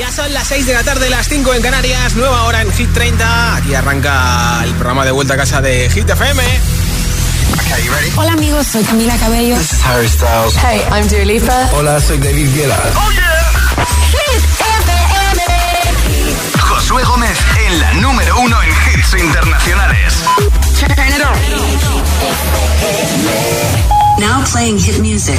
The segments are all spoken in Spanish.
Ya son las 6 de la tarde, las 5 en Canarias, nueva hora en Hit 30. Aquí arranca el programa de vuelta a casa de Hit FM. Hola amigos, soy Camila Cabello. This is Harry Styles. Hey, I'm Dua Lipa. Hola, soy David Guetta. Oh yeah. Hit FM. Josué Gómez en la número uno en hits internacionales. Turn it on. Now playing hit music.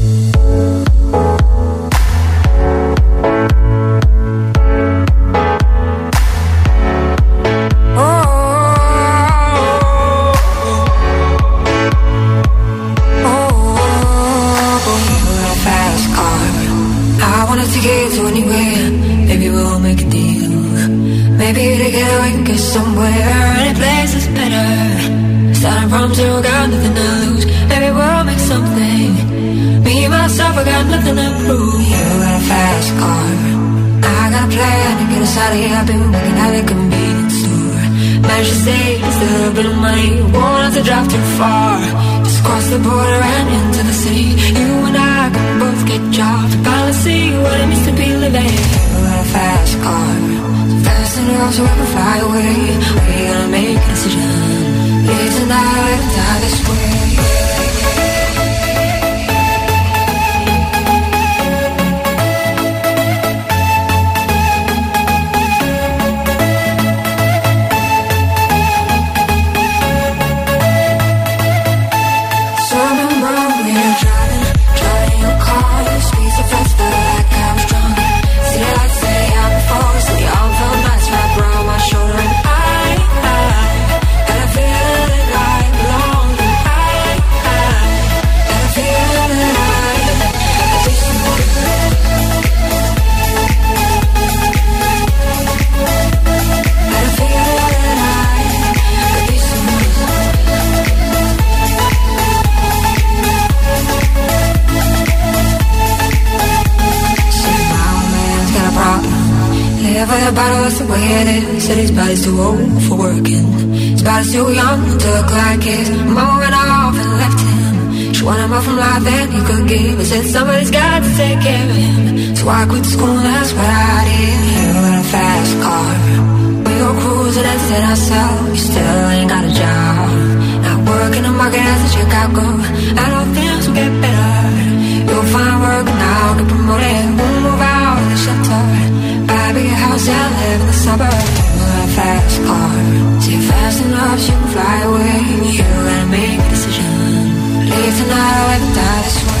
A little bit of money. Won't have to drive too far. Just cross the border and into the city. You and I can both get jobs. Finally see what it means to be living. You got a fast car. So fast enough so we can fly away. We gotta make a decision. Live tonight die this way. Hear this, said his body's too old for working. His body's too young to look like his mom went off and left him. She wanted more from life than he could give. I said somebody's got to take care of him. So I quit school, and that's what I did. You got a fast car. We go cruising and said ourselves. You still ain't got a job. Not working the market as a Chicago. I know things will get better. You'll find work now, get promoted. House and live in the suburbs. A fast car. See fast enough, you can fly away. You gotta make a decision. Leave tonight or die this way.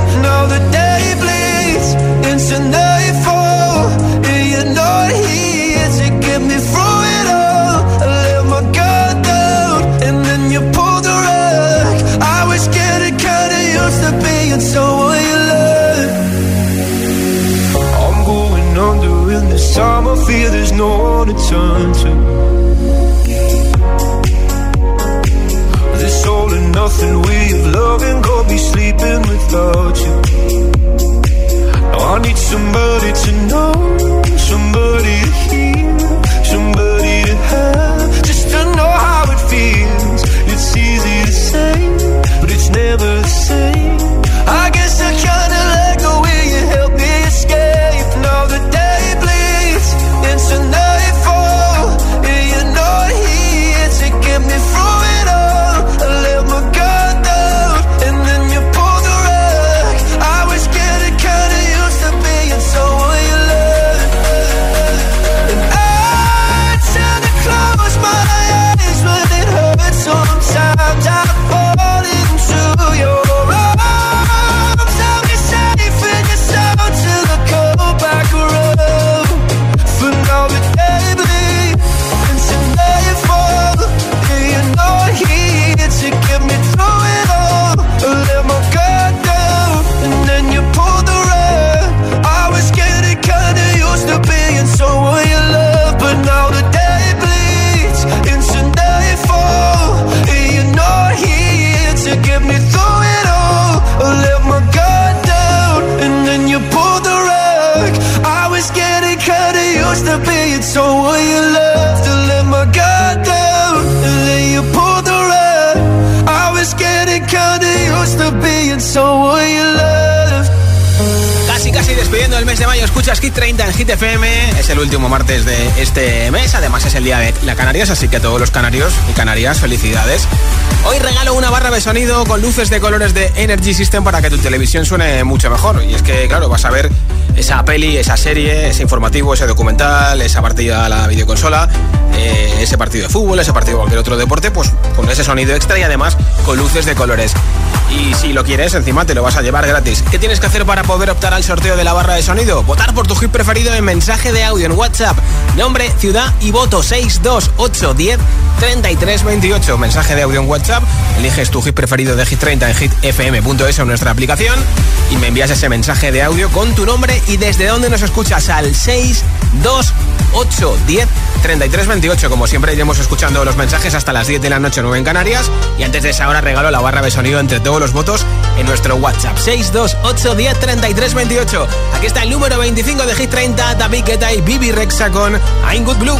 One to turn to. This all and nothing way of loving got me sleeping without you. Now I need somebody Canarias, así que a todos los canarios y canarias, felicidades. Hoy regalo una barra de sonido con luces de colores de Energy System para que tu televisión suene mucho mejor. Y es que, claro, vas a ver esa peli, esa serie, ese informativo, ese documental, esa partida a la videoconsola, eh, ese partido de fútbol, ese partido de cualquier otro deporte, pues con ese sonido extra y además con luces de colores. Y si lo quieres, encima te lo vas a llevar gratis. ¿Qué tienes que hacer para poder optar al sorteo de la barra de sonido? Votar por tu hit preferido en mensaje de audio en WhatsApp. Nombre, ciudad y voto 62810 3328. Mensaje de audio en WhatsApp. Eliges tu hit preferido de Hit 30 en hitfm.es en nuestra aplicación y me envías ese mensaje de audio con tu nombre y desde dónde nos escuchas al 628 628 10 33 28. Como siempre, iremos escuchando los mensajes hasta las 10 de la noche, 9 en Canarias. Y antes de esa hora, regalo la barra de sonido entre todos los votos en nuestro WhatsApp. 628 10 33 28. Aquí está el número 25 de Hit 30, David Guetta y Bibi Rexa con I'm Good Blue.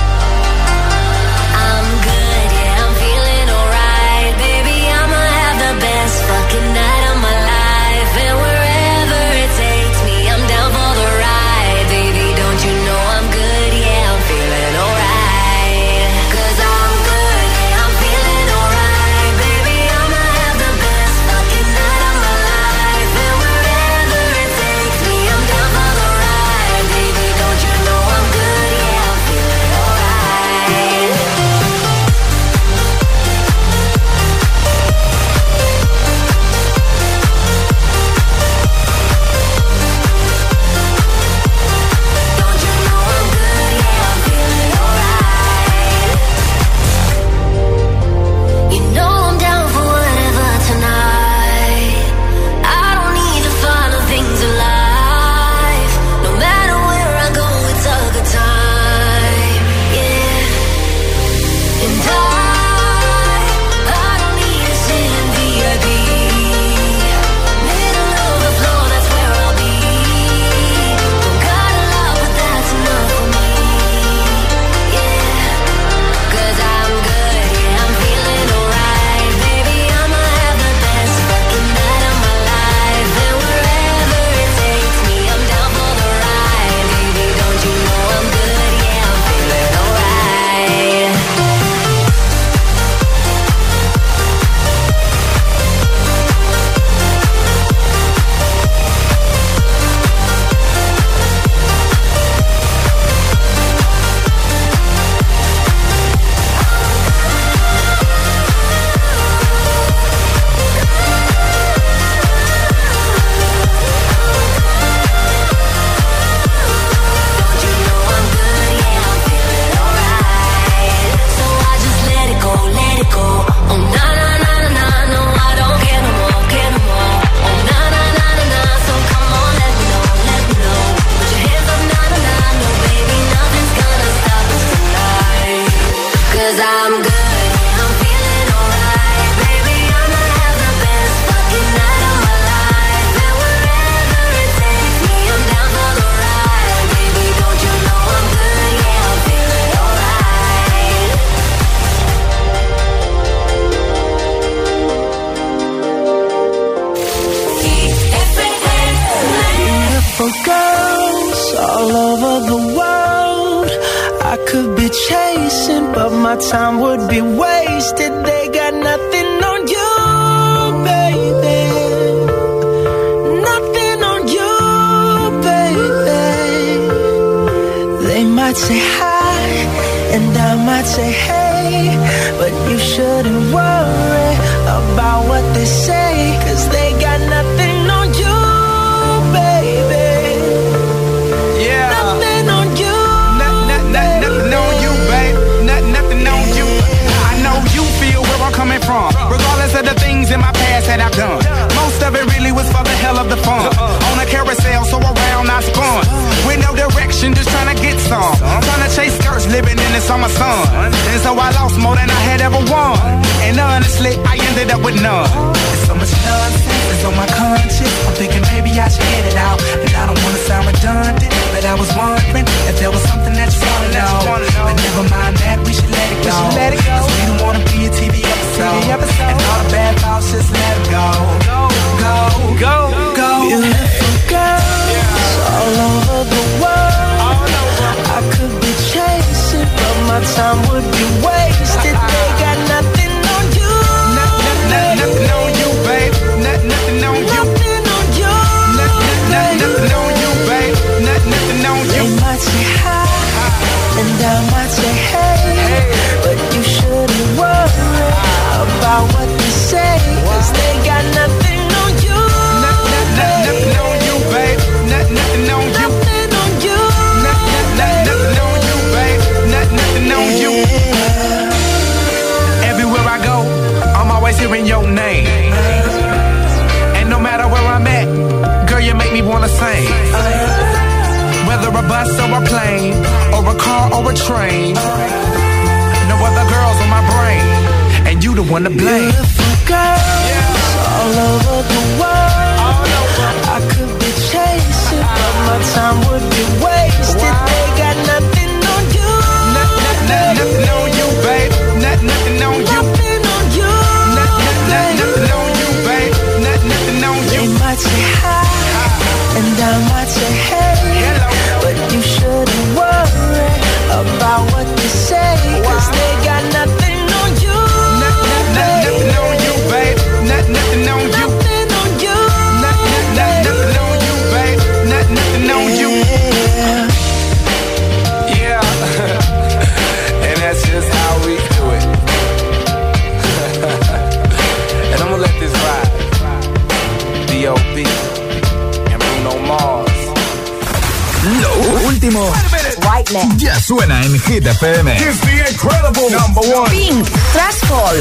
Suena en Hit FM. It's the incredible number one. Pink, Trash Fall.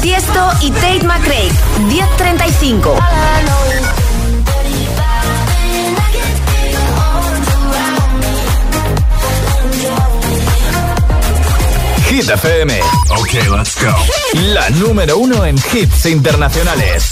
Tiesto y Tate McRae, 1035. Hit FM. Ok, let's go. La número uno en hits internacionales.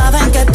saben que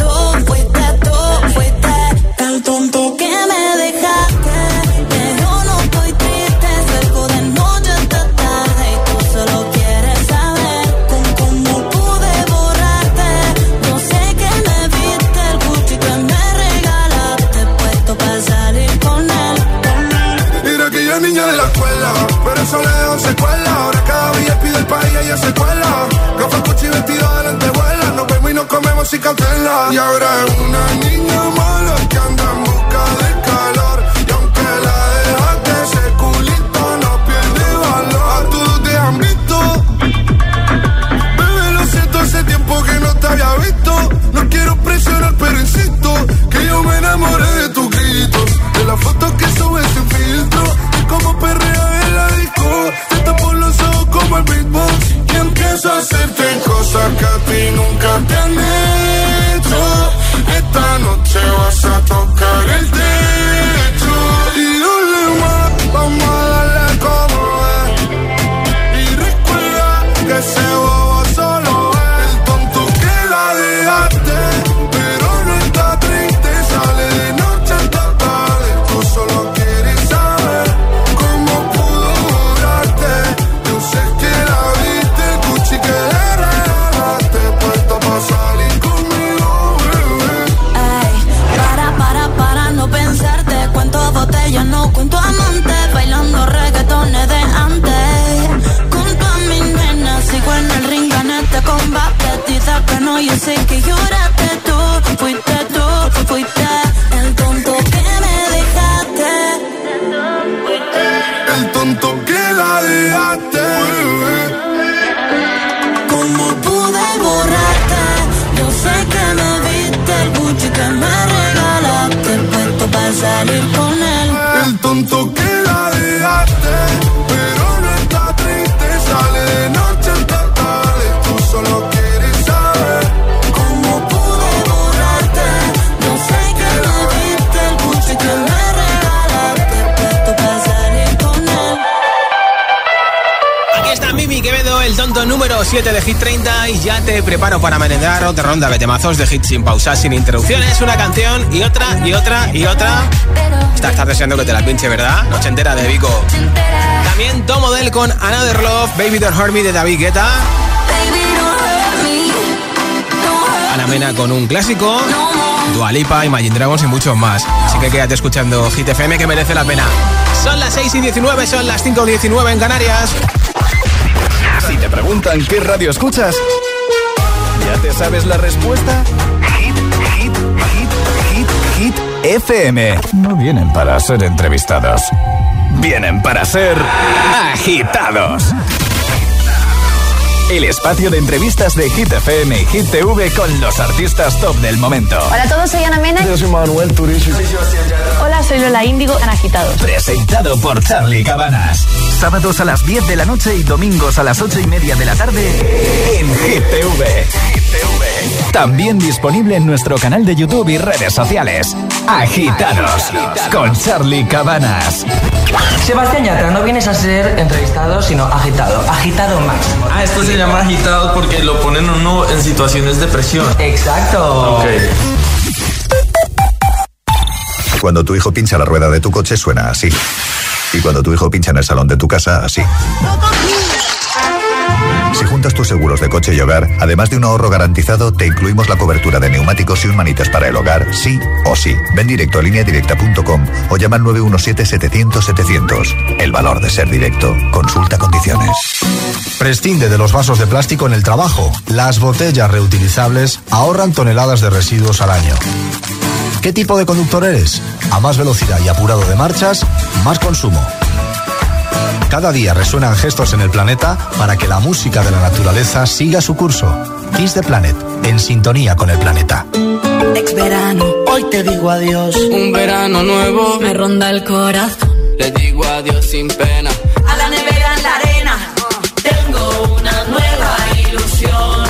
7 de Hit 30 y ya te preparo para merendar otra ronda de temazos de hits sin pausas, sin interrupciones, una canción y otra y otra y otra. Estás, estás deseando que te la pinche, ¿verdad? Noche entera de Vico. También Tomo Del con Another Love, Baby Don't Hurt Me de David Guetta. Ana Mena con un clásico. Dualipa, Imagine Dragons y muchos más. Así que quédate escuchando Hit FM que merece la pena. Son las 6 y 19, son las 5 y 19 en Canarias te preguntan qué radio escuchas, ¿ya te sabes la respuesta? Hit, hit, hit, hit, hit, FM. No vienen para ser entrevistados, vienen para ser agitados. El espacio de entrevistas de Hit FM y Hit TV con los artistas top del momento. Hola a todos, soy Ana Mena. Yo soy Manuel Turizo. Hola, soy Lola Índigo, en Agitados. Presentado por Charlie Cabanas. Sábados a las 10 de la noche y domingos a las 8 y media de la tarde en Hit TV. También disponible en nuestro canal de YouTube y redes sociales. Agitados con Charlie Cabanas. Sebastián Yatra, no vienes a ser entrevistado, sino agitado. Agitado máximo. Ah, esto se llama agitado porque lo ponen uno en situaciones de presión. Exacto. Ok. Cuando tu hijo pincha la rueda de tu coche suena así. Y cuando tu hijo pincha en el salón de tu casa, así. Si juntas tus seguros de coche y hogar, además de un ahorro garantizado, te incluimos la cobertura de neumáticos y un manitas para el hogar, sí o sí. Ven directo a lineadirecta.com o llama al 917-700-700. El valor de ser directo. Consulta condiciones. Prescinde de los vasos de plástico en el trabajo. Las botellas reutilizables ahorran toneladas de residuos al año. ¿Qué tipo de conductor eres? A más velocidad y apurado de marchas, más consumo. Cada día resuenan gestos en el planeta para que la música de la naturaleza siga su curso. Kiss the Planet, en sintonía con el planeta. Ex verano, hoy te digo adiós. Un verano nuevo me ronda el corazón. Le digo adiós sin pena. A la nevera en la arena, tengo una nueva ilusión.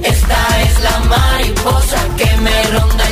Esta es la mariposa que me ronda el corazón.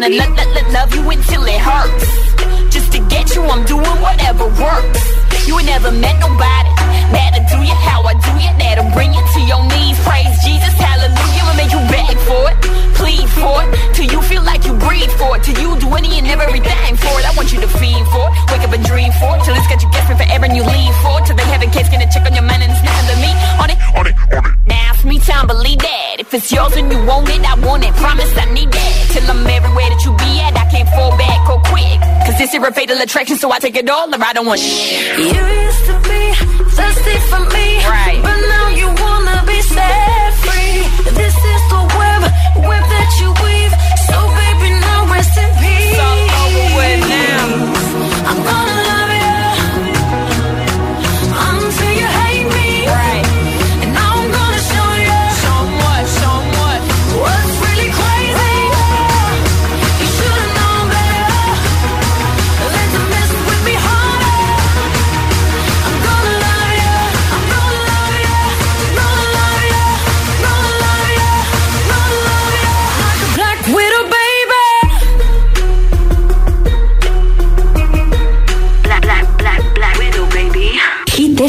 baby. let, let, let love you until it hurts. Just to get you, I'm doing whatever works. You ain't never met nobody. That'll do you how I do you. That'll bring you to your knees. Praise Jesus, hallelujah. I'ma make you beg for it, plead for it, till you feel like you breathe for it. Till you do any and everything for it. I want you to feed for it, wake up and dream for it, till it's got you guessing forever and you leave for it. Till they having kids gonna check on your man and it's nothing to me. On it, on it, on it. Now it's me time, believe that. If it's yours and you want it, I want it. Promise I need that. Till I'm everywhere that you be at, I can't fall back or quick. Cause this here a fatal attraction, so I take it all or I don't want shit. You used to be thirsty for me, Right. But now you wanna be set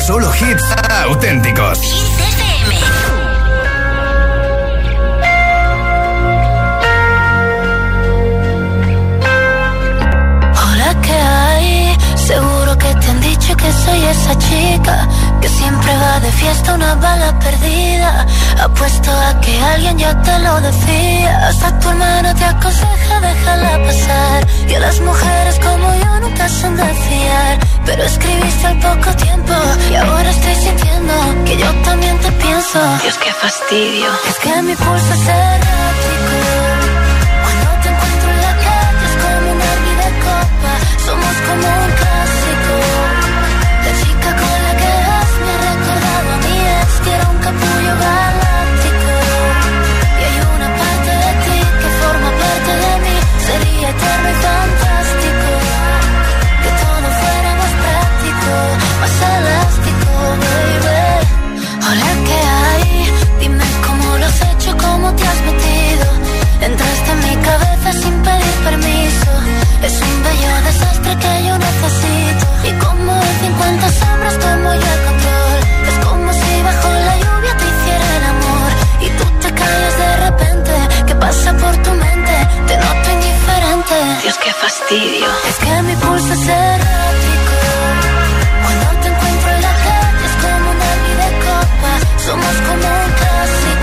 solo hits auténticos. Hola, ¿qué hay? Seguro que te han dicho que soy esa chica que siempre va de fiesta una bala perdida. Apuesto a que alguien ya te lo decía. Hasta tu hermano te aconseja déjala pasar. Y a las mujeres como yo nunca son de fiar. Pero escribiste al poco tiempo y ahora estoy sintiendo que yo también te pienso. Dios, qué fastidio. Es que mi pulso es errático. Permiso. Es un bello desastre que yo necesito. Y como en 50 sombras tomo yo el control. Es como si bajo la lluvia te hiciera el amor. Y tú te callas de repente. ¿Qué pasa por tu mente? Te noto indiferente. Dios, qué fastidio. Es que mi pulso es errático. Cuando te encuentro en la calle es como un herbi de copa. Somos como un clásico.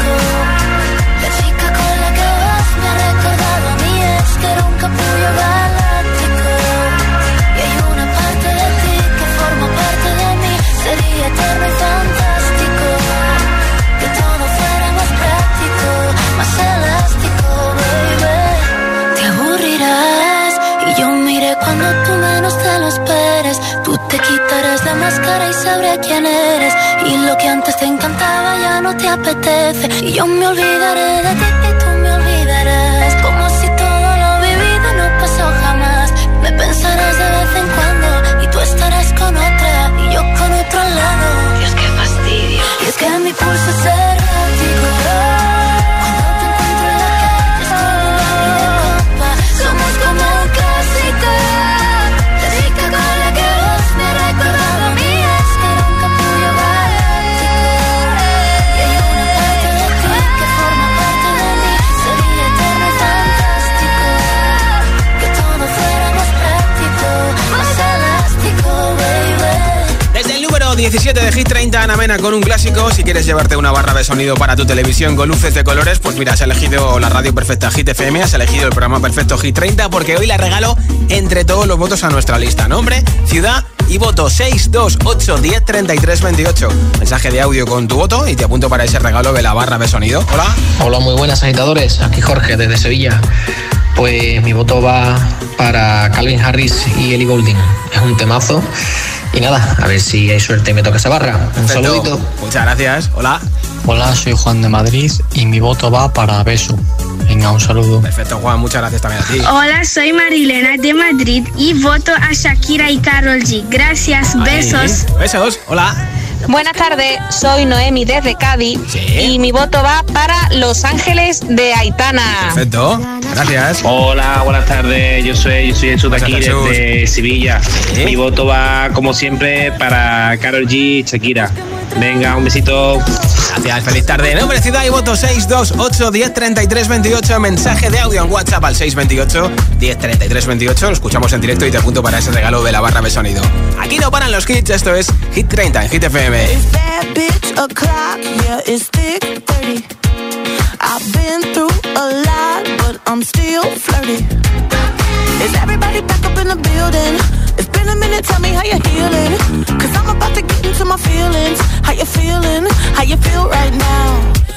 Sabré quién eres. Y lo que antes te encantaba ya no te apetece. Y yo me olvidaré de ti Ana Mena con un clásico. Si quieres llevarte una barra de sonido para tu televisión con luces de colores, pues mira, has elegido la radio perfecta Hit FM, has elegido el programa perfecto Hit 30, porque hoy la regalo entre todos los votos a nuestra lista. Nombre, ciudad y voto 628 10 33 28. Mensaje de audio con tu voto y te apunto para ese regalo de la barra de sonido. Hola. Hola, muy buenas agitadores. Aquí Jorge desde Sevilla. Pues mi voto va para Calvin Harris y Ellie Goulding. Es un temazo. Y nada, a ver si hay suerte y me toca esa barra. Un Perfecto. saludito. Muchas gracias. Hola. Hola, soy Juan de Madrid y mi voto va para Beso. Venga, un saludo. Perfecto, Juan. Muchas gracias también a ti. Hola, soy Marilena de Madrid y voto a Shakira y Carol G. Gracias, besos. Besos. Hola. Buenas tardes, soy Noemi desde Cádiz y mi voto va para Los Ángeles de Aitana. Perfecto. Gracias. Hola, buenas tardes. Yo soy, yo soy Jesús de aquí, desde Sevilla. Mi voto va, como siempre, para Carol G y Shakira. Venga, un besito. Gracias, feliz tarde. Nombre, ciudad y voto 628 10 33 28. Mensaje de audio en WhatsApp al 628 10 33 28. Lo escuchamos en directo y te apunto para ese regalo de la barra de sonido. Aquí no paran los hits, esto es Hit 30 en Hit FM. Bad bitch o'clock, yeah, it's thick 30. I've been through a lot, but I'm still flirty. Is everybody back up in the building? It's been a minute, tell me how you're healing. Cause I'm about to into my feelings. How you feeling? How you feel right now?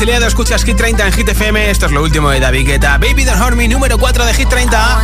reconciliado, escuchas Hit 30 en Hit FM. Esto es lo último de David Guetta. Baby Don't Hurt Me, número 4 de Hit 30.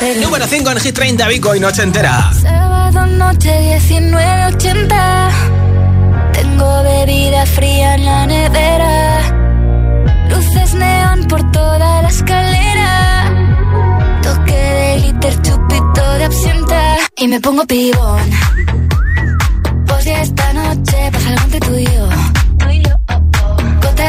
Número 5 en Hit 30, Vico y Noche Entera. Sábado noche 19.80 Tengo bebida fría en la nevera. Luces neón por toda la escalera. Toque de glitter, chupito de absenta. Y me pongo pibón. Pues por si esta noche pasa algo entre tú y yo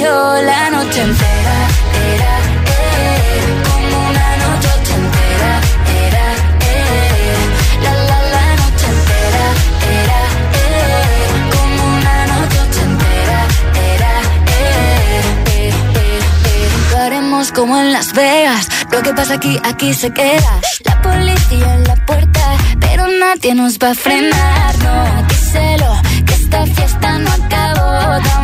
la noche entera. Era, eh, como una noche entera. Era, eh, la la la noche entera. Era, eh, como una noche entera. Era, eh, Lo haremos como en Las Vegas. Lo que pasa aquí, aquí se queda. La policía en la puerta, pero nadie nos va a frenar. No, díselo, que esta fiesta no acabó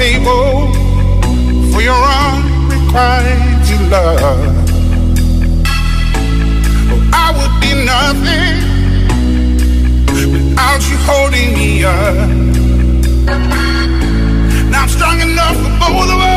table for your unrequited love. I would be nothing without you holding me up. Now I'm strong enough for both of us.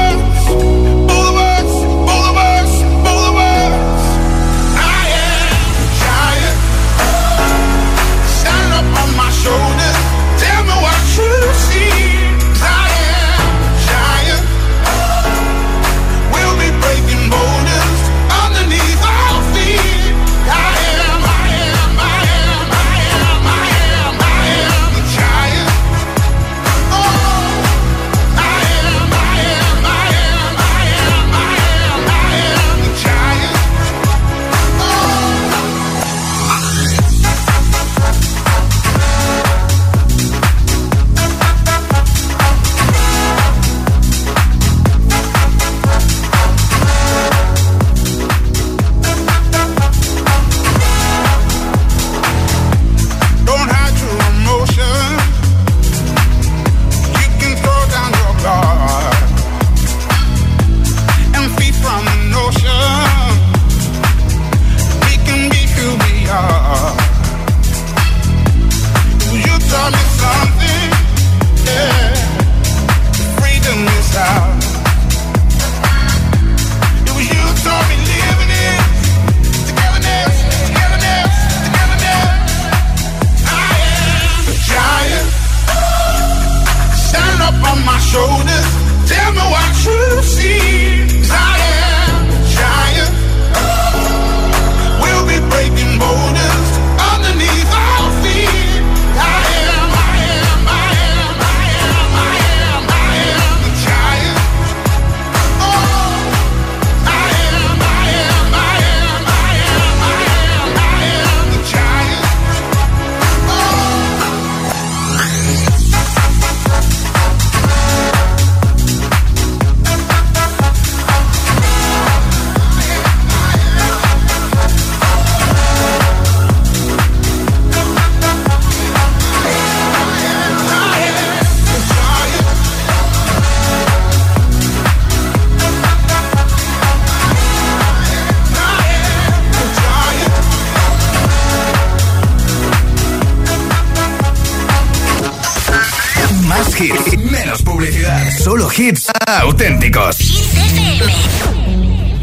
Hits auténticos.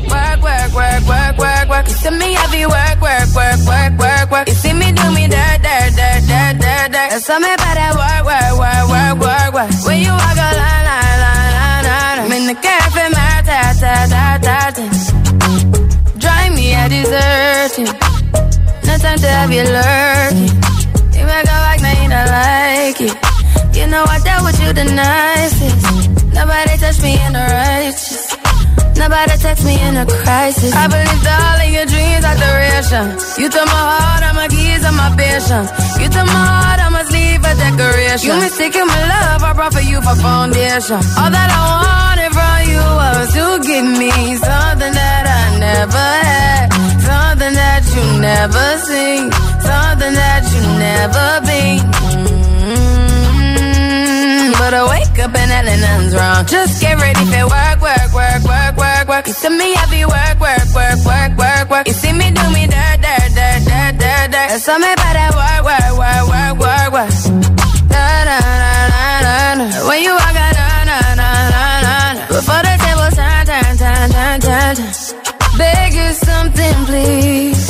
Work, work, work, work, work, work. You see me heavy work, work, work, work, work, work. You see me do me dirt, dirt, dirt, dirt, dirt, dirt. That's something about that work, work, work, work, work, work. When you walk a line, line, line, line, line. I'm in the cafe, my ta, ta, ta. Drive me a dessert. No time to have you lurking. You make a like, now don't like it. You know I dealt with you the nicest. Nobody touched me in the righteous. Nobody text me in a crisis. I believed all of your dreams are duration. You took my heart, all my keys, and my patience. You took my heart, I must leave a decoration. You mistaken my love, I brought for you for foundation. All that I wanted from you want to give me something that I never had, something that you never seen, something that you never been. Mm, But I wake up and hell nothing's wrong. Just get ready for work, work, work, work, work, work. You see me happy work, work, work, work, work, work. You see me do me dirt, dirt, dirt, dirt, dirt, dirt. There's something about that work, work, work, work, work, work. Da, da, da, da, da, da. When you walk out, da, da, da, da, da, da. Before the table turn, turn, turn, turn, turn, turn. Beg you something, please.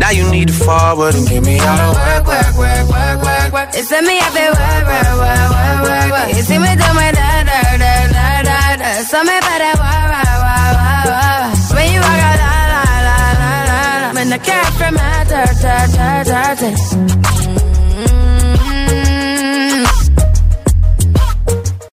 Now you need to forward and give me all the work, work, work, work, work, work. It's me, I feel work, work, work, work, work, work. You see me do my da, da, da, da, da, da. Something about that work, work, work, work, work. When you walk out, la, la, la, la, la, la. When the cat from my dirt, dirt, dirt, dirt.